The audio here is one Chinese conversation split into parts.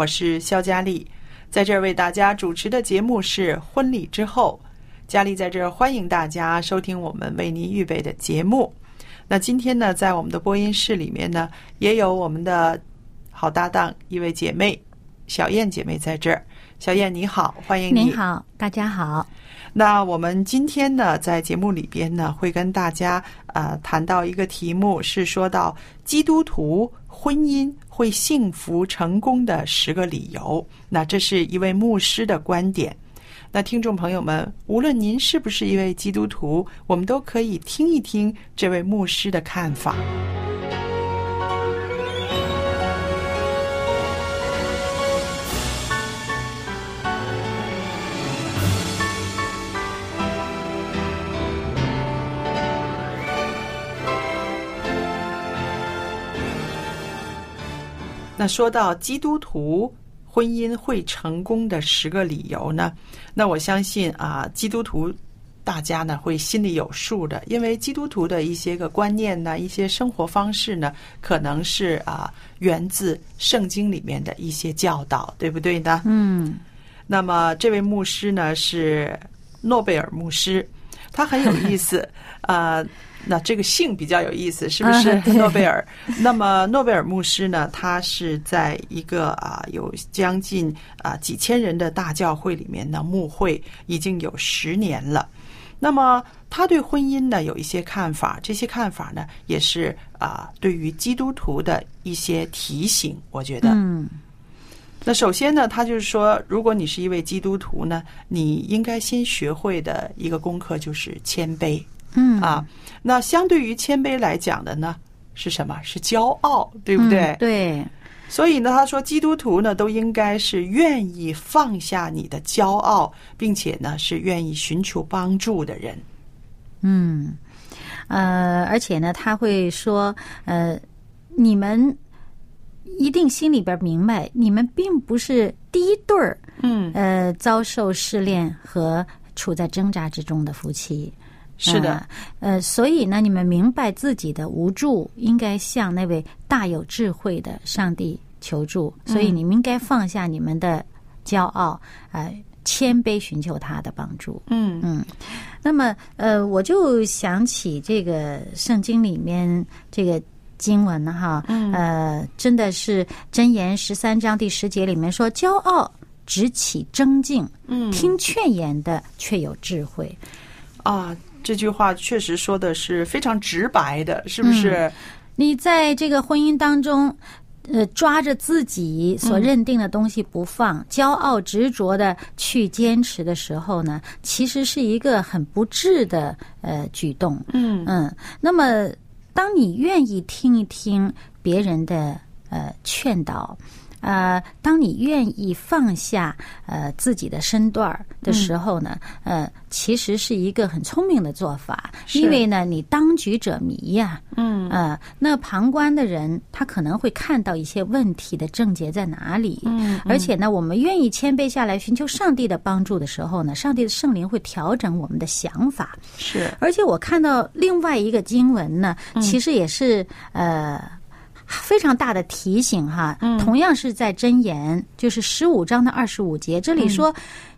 我是肖佳丽，在这儿为大家主持的节目是《婚礼之后》，佳丽在这儿欢迎大家收听我们为您预备的节目。那今天呢，在我们的播音室里面呢，也有我们的好搭档一位姐妹小燕姐妹在这儿。小燕你好，欢迎你。你好，大家好。那我们今天呢，在节目里边呢，会跟大家呃谈到一个题目，是说到基督徒婚姻会幸福成功的十个理由。那这是一位牧师的观点。那听众朋友们，无论您是不是一位基督徒，我们都可以听一听这位牧师的看法。那说到基督徒。婚姻会成功的十个理由呢？那我相信啊，基督徒大家呢会心里有数的，因为基督徒的一些个观念呢，一些生活方式呢，可能是啊源自圣经里面的一些教导，对不对呢？嗯。那么这位牧师呢是诺贝尔牧师，他很有意思啊。那这个姓比较有意思，是不是诺贝尔？那么 诺贝尔牧师呢？他是在一个啊有将近啊几千人的大教会里面呢牧会，已经有十年了。那么他对婚姻呢有一些看法，这些看法呢也是啊对于基督徒的一些提醒。我觉得，嗯，那首先呢，他就是说，如果你是一位基督徒呢，你应该先学会的一个功课就是谦卑。嗯啊，那相对于谦卑来讲的呢，是什么？是骄傲，对不对？对。所以呢，他说，基督徒呢都应该是愿意放下你的骄傲，并且呢是愿意寻求帮助的人。嗯，呃，而且呢，他会说，呃，你们一定心里边明白，你们并不是第一对儿，嗯，呃，遭受试炼和处在挣扎之中的夫妻。是的，呃，所以呢，你们明白自己的无助，应该向那位大有智慧的上帝求助。所以你们应该放下你们的骄傲，呃，谦卑寻求他的帮助。嗯嗯。那么，呃，我就想起这个圣经里面这个经文哈，呃，真的是箴言十三章第十节里面说：“骄傲直起争竞，嗯，听劝言的却有智慧。”啊。这句话确实说的是非常直白的，是不是？你在这个婚姻当中，呃，抓着自己所认定的东西不放，骄傲执着的去坚持的时候呢，其实是一个很不智的呃举动。嗯嗯。那么，当你愿意听一听别人的呃劝导，呃，当你愿意放下呃自己的身段儿的时候呢，呃，其实是一个很聪明的做法，因为呢，你当局者迷呀，嗯。呃，那旁观的人他可能会看到一些问题的症结在哪里，嗯而且呢，我们愿意谦卑下来寻求上帝的帮助的时候呢，上帝的圣灵会调整我们的想法，是。而且我看到另外一个经文呢，其实也是呃非常大的提醒哈。同样是在箴言，就是十五章的二十五节，这里说：“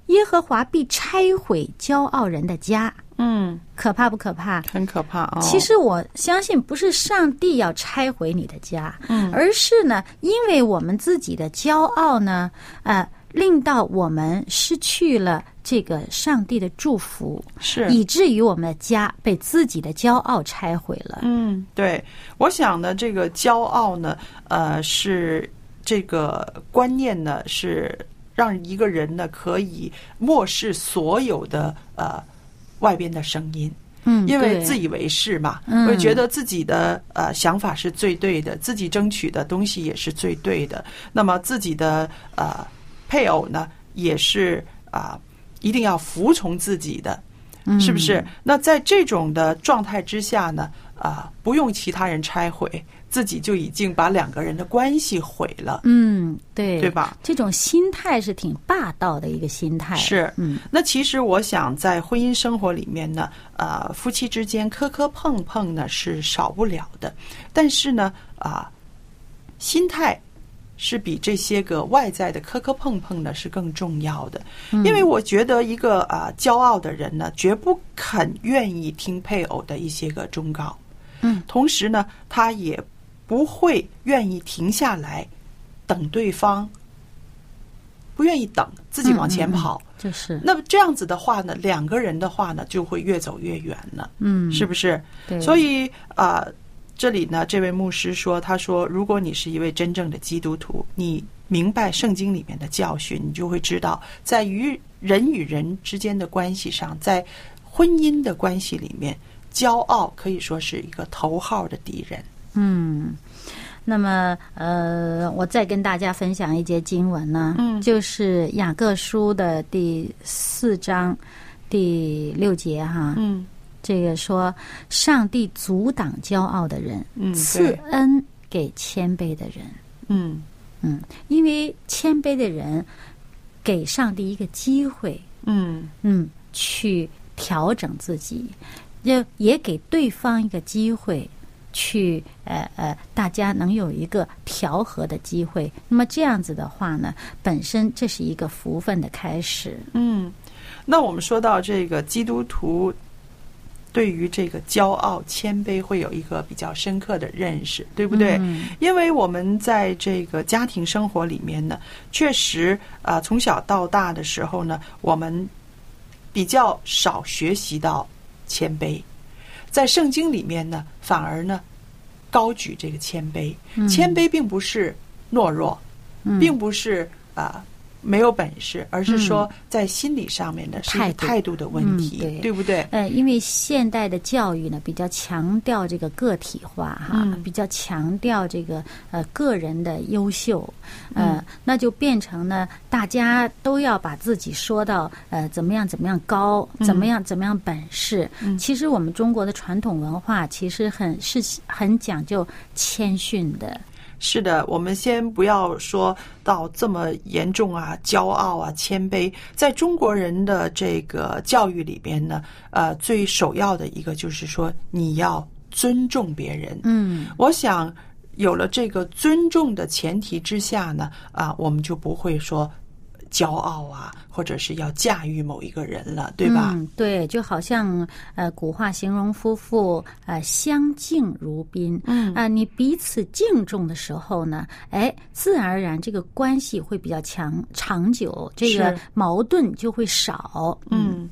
耶和华必拆毁骄傲人的家。嗯，”可怕不可怕？很可怕啊、哦。其实我相信，不是上帝要拆毁你的家，嗯而是呢，因为我们自己的骄傲呢，呃，令到我们失去了这个上帝的祝福，是以至于我们的家被自己的骄傲拆毁了。嗯，对，我想呢，这个骄傲呢，呃，是这个观念呢，是让一个人呢可以漠视所有的呃外边的声音。嗯，因为自以为是嘛，嗯会觉得自己的呃想法是最对的，自己争取的东西也是最对的。那么自己的呃配偶呢，也是啊、一定要服从自己的，是不是？那在这种的状态之下呢，啊、不用其他人拆毁，自己就已经把两个人的关系毁了。嗯，对，对吧？这种心态是挺霸道的一个心态。是，嗯，那其实我想在婚姻生活里面呢，呃，夫妻之间磕磕碰碰呢是少不了的，但是呢，啊、心态是比这些个外在的磕磕碰碰呢是更重要的，因为我觉得一个啊、骄傲的人呢，绝不肯愿意听配偶的一些个忠告，嗯，同时呢，他也不会愿意停下来等对方，不愿意等，自己往前嗯嗯嗯跑。就是，那么这样子的话呢，两个人的话呢，就会越走越远了，嗯，是不是？对，所以啊、这里呢，这位牧师说，他说，如果你是一位真正的基督徒，你明白圣经里面的教训，你就会知道，在与人与人之间的关系上，在婚姻的关系里面，骄傲可以说是一个头号的敌人。嗯，那么呃，我再跟大家分享一节经文呢，嗯。就是雅各书的第四章第六节哈，嗯这个说上帝阻挡骄傲的人，嗯赐恩给谦卑的人。嗯嗯，因为谦卑的人给上帝一个机会，嗯嗯，去调整自己，也也给对方一个机会，去呃呃，大家能有一个调和的机会。那么这样子的话呢，本身这是一个福分的开始。嗯，那我们说到这个基督徒对于这个骄傲、谦卑会有一个比较深刻的认识，对不对？嗯因为我们在这个家庭生活里面呢，确实啊、从小到大的时候呢，我们比较少学习到谦卑，在圣经里面呢，反而呢高举这个谦卑。谦卑并不是懦弱，嗯并不是啊、没有本事，而是说在心理上面呢是一个态度。态度的问题，嗯对。不对？呃，因为现代的教育呢比较强调这个个体化哈，嗯。比较强调这个呃个人的优秀，呃，嗯那就变成呢大家都要把自己说到呃怎么样怎么样高，嗯。怎么样怎么样本事。其实我们中国的传统文化其实很是很讲究谦逊的，是的，我们先不要说到这么严重啊，骄傲啊，谦卑，在中国人的这个教育里边呢，呃，最首要的一个就是说你要尊重别人。嗯我想有了这个尊重的前提之下呢，啊，我们就不会说骄傲啊，或者是要驾驭某一个人了，对吧？嗯，对，就好像呃，古话形容夫妇呃相敬如宾，嗯啊、你彼此敬重的时候呢，哎，自然而然这个关系会比较强长久，这个矛盾就会少。嗯，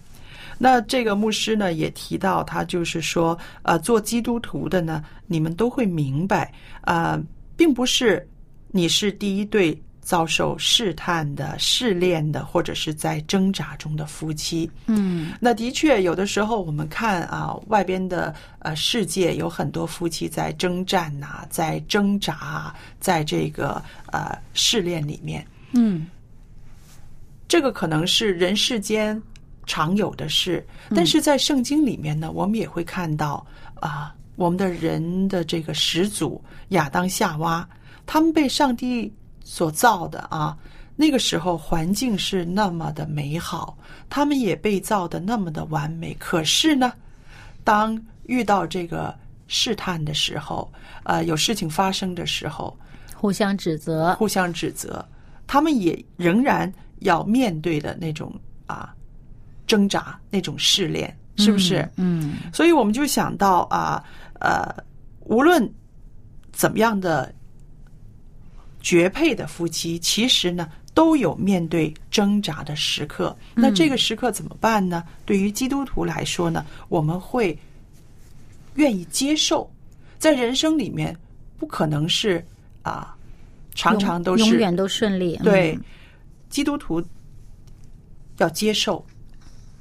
那这个牧师呢也提到，他就是说，呃，做基督徒的呢，你们都会明白，呃，并不是你是第一对遭受试探的、试炼的，或者是在挣扎中的夫妻。嗯。那的确，有的时候我们看啊，外边的呃世界有很多夫妻在征战呐、在挣扎啊，在这个呃试炼里面，嗯。这个可能是人世间常有的事，但是在圣经里面呢，我们也会看到啊，我们的人的这个始祖亚当夏娃，他们被上帝所造的啊，那个时候环境是那么的美好，他们也被造的那么的完美。可是呢，当遇到这个试探的时候，呃，有事情发生的时候，互相指责。互相指责，他们也仍然要面对的那种啊挣扎、那种试炼，是不是？嗯所以我们就想到啊，呃，无论怎么样的绝配的夫妻，其实呢都有面对挣扎的时刻。那这个时刻怎么办呢？对于基督徒来说呢，我们会愿意接受，在人生里面不可能是啊，常常都是永远都顺利。嗯对，基督徒要接受，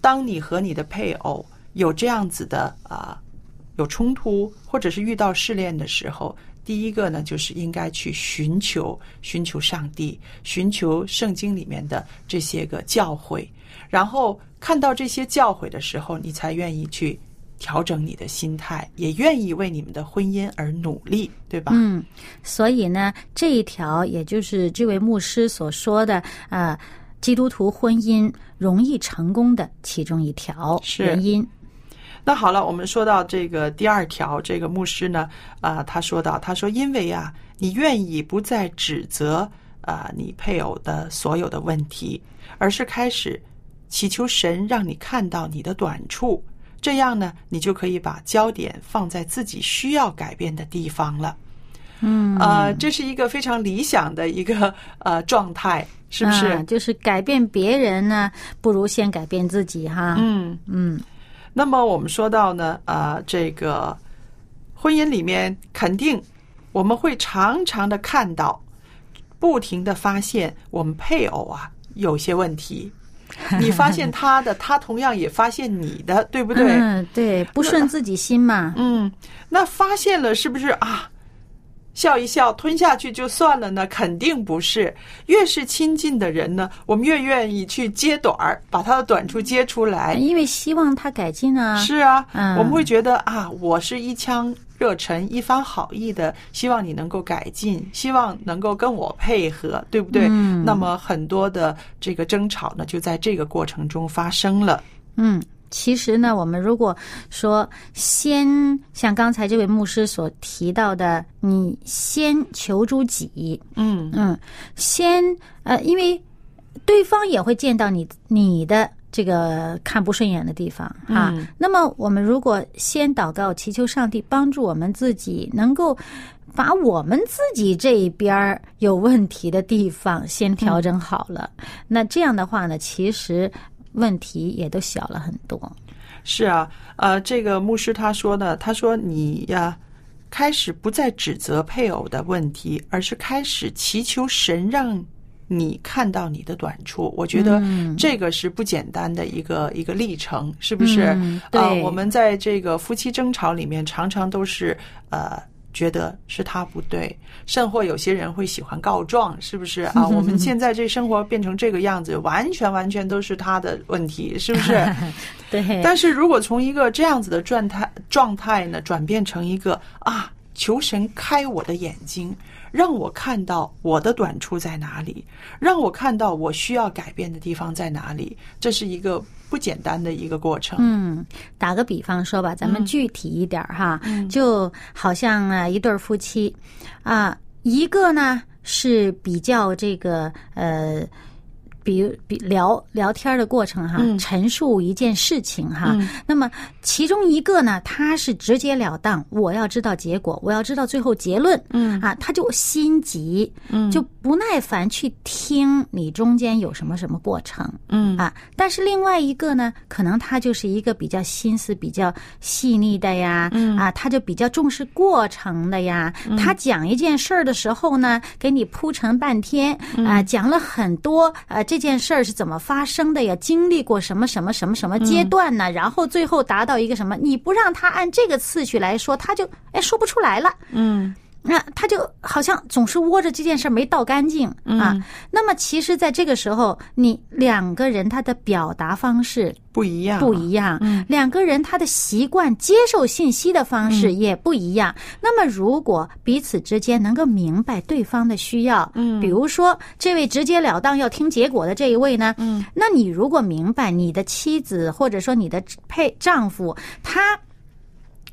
当你和你的配偶有这样子的啊、有冲突，或者是遇到试炼的时候，第一个呢，就是应该去寻求寻求上帝，寻求圣经里面的这些个教诲，然后看到这些教诲的时候，你才愿意去。调整你的心态，也愿意为你们的婚姻而努力，对吧？嗯，所以呢，这一条也就是这位牧师所说的啊、呃基督徒婚姻容易成功的其中一条原因。那好了，我们说到这个第二条，这个牧师呢，啊、他说到，他说，因为啊，你愿意不再指责啊、你配偶的所有的问题，而是开始祈求神让你看到你的短处，这样呢，你就可以把焦点放在自己需要改变的地方了。嗯，呃，这是一个非常理想的一个呃 状态，是不是？啊就是改变别人呢，不如先改变自己哈。嗯。嗯那么我们说到呢，啊，这个婚姻里面肯定我们会常常的看到，不停的发现我们配偶啊有些问题，你发现他的，他同样也发现你的，对不对？嗯，对，不顺自己心嘛。嗯，那发现了是不是啊？笑一笑，吞下去就算了呢？肯定不是。越是亲近的人呢，我们越愿意去揭短儿，把他的短处揭出来。因为希望他改进啊。是啊，嗯我们会觉得啊，我是一腔热忱、一番好意的，希望你能够改进，希望能够跟我配合，对不对？嗯那么很多的这个争吵呢，就在这个过程中发生了。嗯，其实呢，我们如果说先像刚才这位牧师所提到的，你先求诸己，嗯嗯，先呃，因为对方也会见到你你的这个看不顺眼的地方啊。嗯那么我们如果先祷告，祈求上帝帮助我们自己能够。把我们自己这一边儿有问题的地方先调整好了，那这样的话呢，其实问题也都小了很多。是啊，呃，这个牧师他说呢，他说你呀。开始不再指责配偶的问题，而是开始祈求神让你看到你的短处。我觉得嗯这个是不简单的一个一个历程，是不是？啊，我们在这个夫妻争吵里面，常常都是呃。觉得是他不对，甚或有些人会喜欢告状，是不是啊？我们现在这生活变成这个样子，完全完全都是他的问题，是不是？对，但是如果从一个这样子的状态状态呢，转变成一个啊，求神开我的眼睛，让我看到我的短处在哪里，让我看到我需要改变的地方在哪里，这是一个不简单的一个过程。嗯，打个比方说吧，咱们具体一点儿哈，就好像啊一对儿夫妻啊，一个呢是比较这个呃。比比如比聊聊天的过程哈，陈述一件事情哈，那么其中一个呢，他是直截了当，我要知道结果，我要知道最后结论，嗯。啊，他就心急，嗯，就不耐烦去听你中间有什么什么过程，嗯。啊，但是另外一个呢，可能他就是一个比较心思比较细腻的呀，嗯。啊，他就比较重视过程的呀，他讲一件事儿的时候呢，给你铺陈半天啊，讲了很多呃这件事儿是怎么发生的呀，经历过什么什么什么什么阶段呢？然后最后达到一个什么？你不让他按这个次序来说，他就哎说不出来了。嗯那他就好像总是窝着这件事没倒干净啊。那么其实，在这个时候，你两个人他的表达方式不一样，不一样，两个人他的习惯接受信息的方式也不一样。那么，如果彼此之间能够明白对方的需要，嗯，比如说这位直截了当要听结果的这一位呢，嗯，那你如果明白你的妻子或者说你的配丈夫他。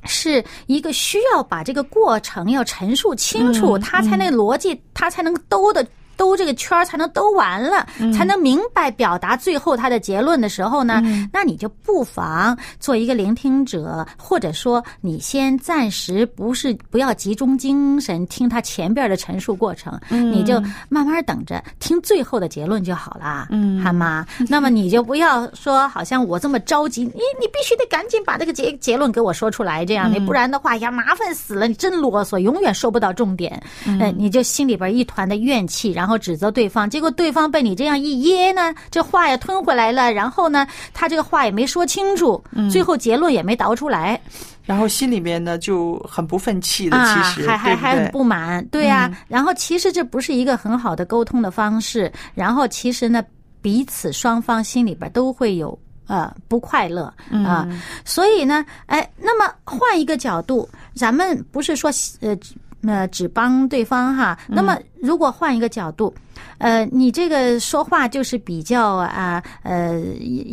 是一个需要把这个过程要陈述清楚，他才那逻辑，他才能兜的兜这个圈儿才能兜完了，才能明白表达最后他的结论的时候呢，那你就不妨做一个聆听者，或者说你先暂时不是不要集中精神听他前边的陈述过程，你就慢慢等着听最后的结论就好了，嗯。好吗？那么你就不要说好像我这么着急，你你必须得赶紧把这个结结论给我说出来，这样你不然的话呀麻烦死了，你真啰嗦，永远说不到重点，呃，你就心里边一团的怨气，然后指责对方，结果对方被你这样一噎呢，这话也吞回来了，然后呢，他这个话也没说清楚，最后结论也没导出来。然后心里面呢就很不愤气的，啊，其实还还还很不满，对呀、然后其实这不是一个很好的沟通的方式，然后其实呢，彼此双方心里边都会有呃不快乐啊、所以呢，哎，那么换一个角度，咱们不是说呃呃只帮对方哈，那么如果换一个角度。呃，你这个说话就是比较啊，呃，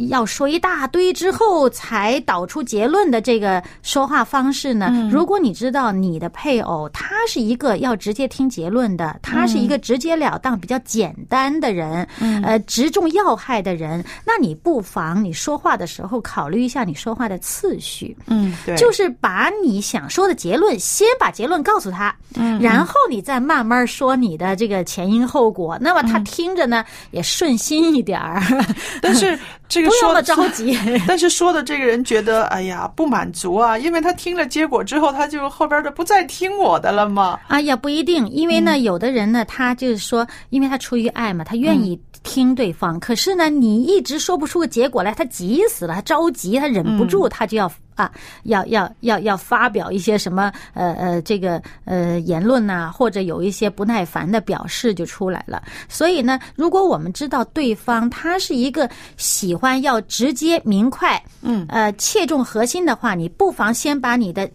要说一大堆之后才导出结论的这个说话方式呢？如果你知道你的配偶他是一个要直接听结论的，他是一个直截了当、比较简单的人，呃，直中要害的人，那你不妨你说话的时候考虑一下你说话的次序。嗯，对，就是把你想说的结论，先把结论告诉他，嗯然后你再慢慢说你的这个前因后果。那么他嗯。听着呢，也顺心一点儿，但是这个不要那么着急。但是说的这个人觉得，哎呀，不满足啊，因为他听了结果之后，他就后边的不再听我的了嘛。啊，也不一定，因为呢，嗯有的人呢，他就是说，因为他出于爱嘛，他愿意听对方，可是呢，你一直说不出个结果来，他急死了，他着急，他忍不嗯住，他就要啊，要要要要发表一些什么呃呃这个呃言论呐、或者有一些不耐烦的表示就出来了。所以呢，如果我们知道对方他是一个喜欢要直接明快，嗯，呃，切中核心的话，你不妨先把你的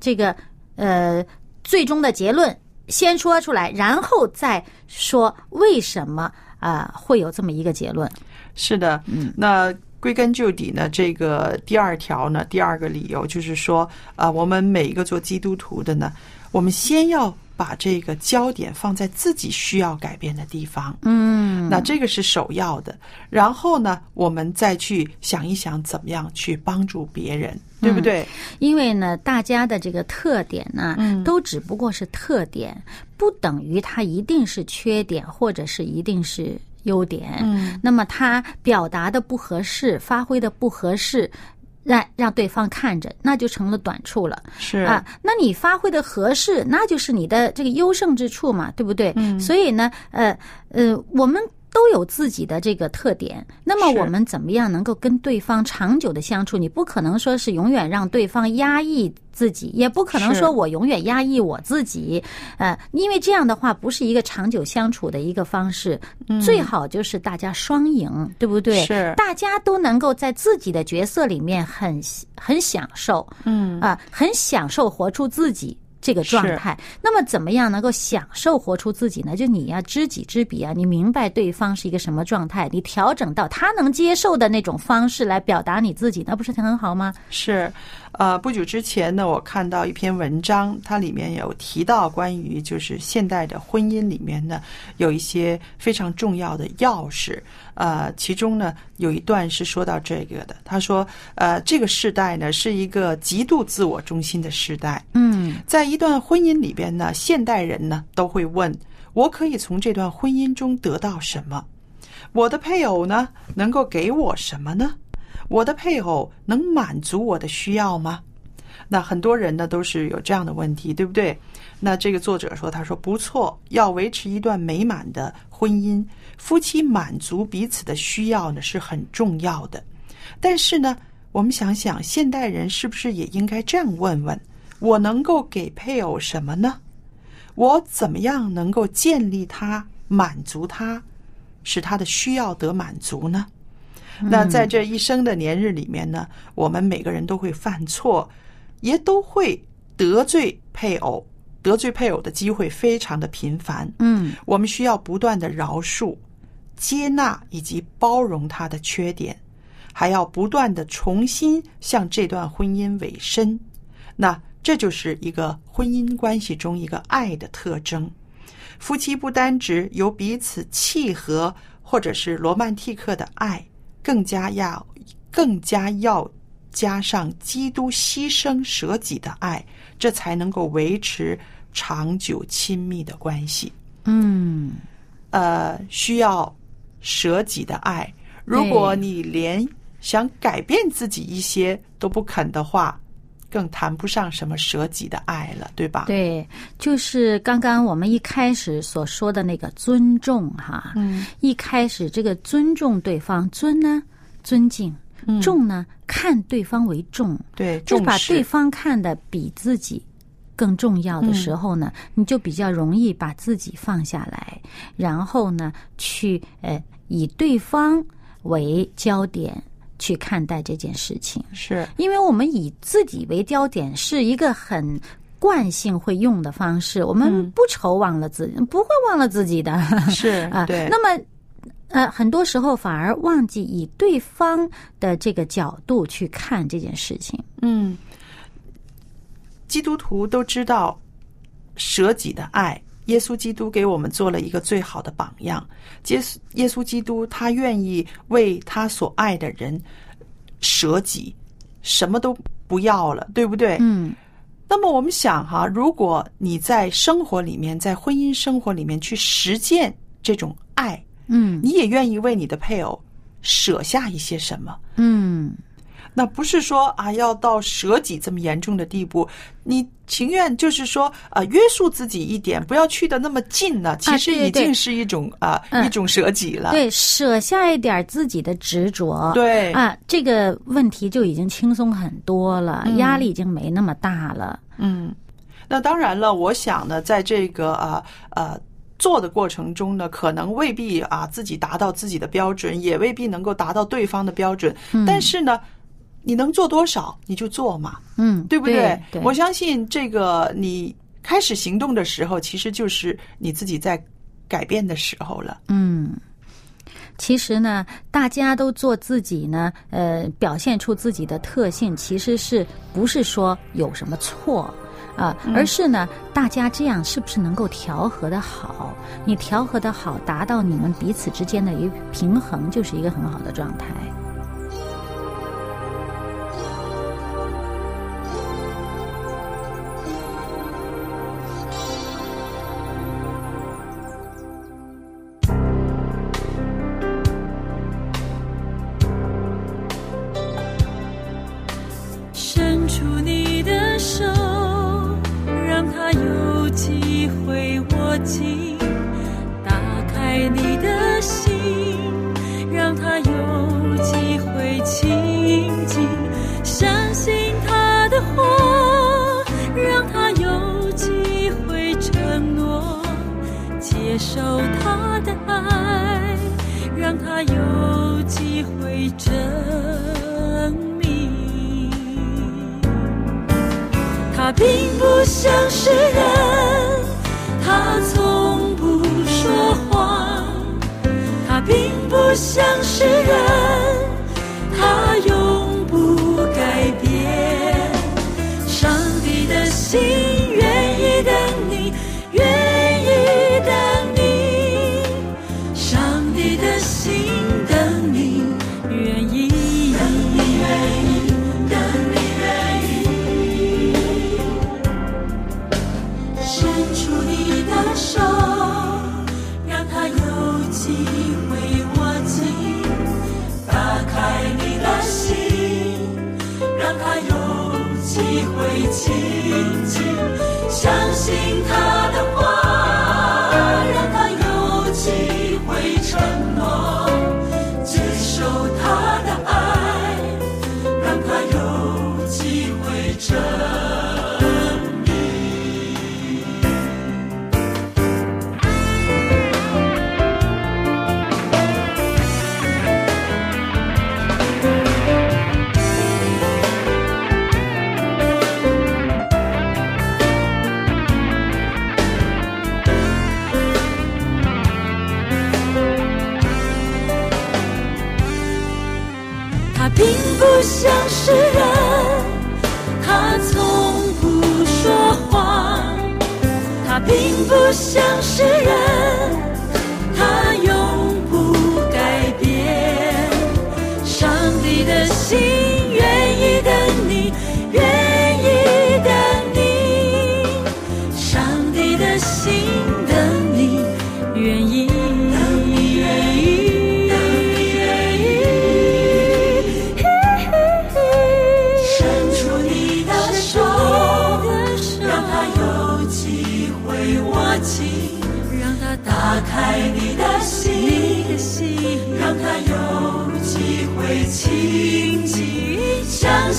这个呃最终的结论先说出来，然后再说为什么啊、会有这么一个结论。是的，嗯，那归根究底呢，这个第二条呢，第二个理由就是说，啊、我们每一个做基督徒的呢，我们先要把这个焦点放在自己需要改变的地方，嗯，那这个是首要的。然后呢，我们再去想一想，怎么样去帮助别人，对不对？因为呢，大家的这个特点呢，嗯都只不过是特点，不等于它一定是缺点，或者是一定是优点。嗯，那么他表达的不合适，发挥的不合适。让让对方看着，那就成了短处了是啊。那你发挥的合适，那就是你的这个优胜之处嘛，对不对？嗯所以呢，呃呃，我们都有自己的这个特点。那么我们怎么样能够跟对方长久的相处？你不可能说是永远让对方压抑自己，也不可能说我永远压抑我自己。呃，因为这样的话不是一个长久相处的一个方式。最好就是大家双赢，对不对？是大家都能够在自己的角色里面很很享受，嗯啊、很享受活出自己。这个状态，那么怎么样能够享受活出自己呢？就你要、知己知彼啊，你明白对方是一个什么状态，你调整到他能接受的那种方式来表达你自己，那不是很好吗？是，呃，不久之前呢，我看到一篇文章，它里面有提到关于就是现代的婚姻里面呢，有一些非常重要的钥匙。呃，其中呢有一段是说到这个的，他说，呃，这个时代呢是一个极度自我中心的时代。嗯在一段婚姻里边呢，现代人呢都会问：我可以从这段婚姻中得到什么？我的配偶呢能够给我什么呢？我的配偶能满足我的需要吗？那很多人呢都是有这样的问题，对不对？那这个作者说，他说不错，要维持一段美满的婚姻，夫妻满足彼此的需要呢是很重要的。但是呢，我们想想，现代人是不是也应该这样问问：我能够给配偶什么呢？我怎么样能够建立他、满足他，使他的需要得满足呢？那在这一生的年日里面呢，我们每个人都会犯错，也都会得罪配偶，得罪配偶的机会非常的频繁。嗯我们需要不断的饶恕、接纳以及包容他的缺点，还要不断的重新向这段婚姻委身。那这就是一个婚姻关系中一个爱的特征。夫妻不单只有彼此契合或者是罗曼蒂克的爱，更加要更加要加上基督牺牲舍己的爱，这才能够维持长久亲密的关系。嗯呃，需要舍己的爱。如果你连想改变自己一些都不肯的话，更谈不上什么舍己的爱了，对吧？，对，就是刚刚我们一开始所说的那个尊重哈，嗯，一开始这个尊重对方，尊呢尊敬，重呢看对方为重，对，就把对方看得比自己更重要的时候呢，你就比较容易把自己放下来，然后呢，去呃以对方为焦点去看待这件事情。是因为我们以自己为焦点是一个很惯性会用的方式，我们嗯不愁忘了自己，不会忘了自己的 是啊。对，那么。呃，很多时候反而忘记以对方的这个角度去看这件事情。嗯，基督徒都知道舍己的爱。耶稣基督给我们做了一个最好的榜样。耶稣耶稣基督他愿意为他所爱的人舍己，什么都不要了，对不对？嗯那么我们想哈，如果你在生活里面，在婚姻生活里面去实践这种爱，嗯你也愿意为你的配偶舍下一些什么？嗯，那不是说啊，要到舍己这么严重的地步，你情愿就是说啊，约束自己一点，不要去的那么近呢。其实已经是一种啊嗯一种舍己了。对，舍下一点自己的执着，对啊，这个问题就已经轻松很多了，压力已经没那么大了。嗯，那当然了，我想呢，在这个啊呃。做的过程中呢，可能未必啊自己达到自己的标准，也未必能够达到对方的标准。但是呢，你能做多少你就做嘛，嗯，对不对？对，我相信这个你开始行动的时候，其实就是你自己在改变的时候了。嗯，其实呢，大家都做自己呢，呃，表现出自己的特性，其实是不是说有什么错？啊，而是呢，大家这样是不是能够调和的好？你调和的好，达到你们彼此之间的一个平衡，就是一个很好的状态。证明。他并不像是人，他从不说谎；他并不像是人，他永不改变。上帝的心，信他的不像是人，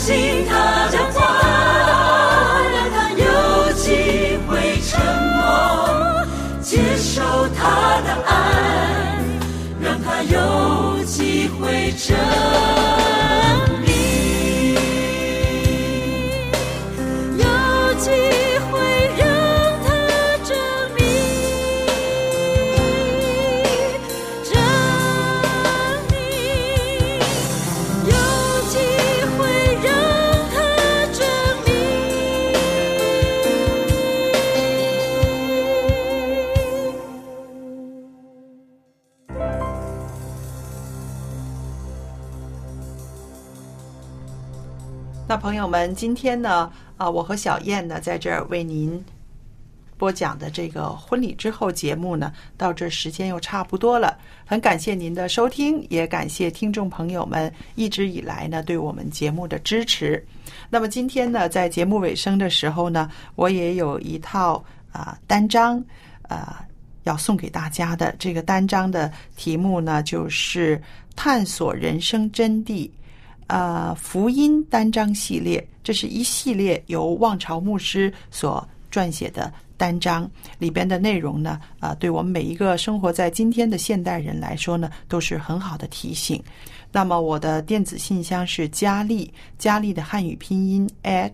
信他的话，让他有机会沉默，接受他的爱。让他有机会真朋友们，今天呢，啊，我和小燕呢，在这儿为您播讲的这个婚礼之后节目呢，到这时间又差不多了。很感谢您的收听，也感谢听众朋友们一直以来呢对我们节目的支持。那么今天呢，在节目尾声的时候呢，我也有一套啊单章啊要送给大家的。这个单章的题目呢，就是探索人生真谛。呃，福音单章系列，这是一系列由望潮牧师所撰写的单章，里边的内容呢，啊、对我们每一个生活在今天的现代人来说呢，都是很好的提醒。那么我的电子信箱是佳丽，佳丽的汉语拼音 at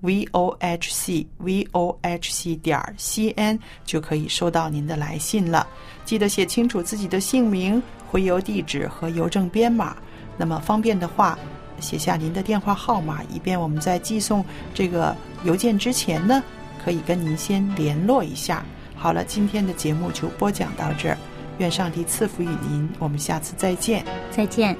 v o h c v o h c 点 c n 就可以收到您的来信了。记得写清楚自己的姓名、回邮地址和邮政编码。那么方便的话写下您的电话号码以便我们在寄送这个邮件之前呢可以跟您先联络一下。好了今天的节目就播讲到这儿愿上帝赐福于您我们下次再见。再见。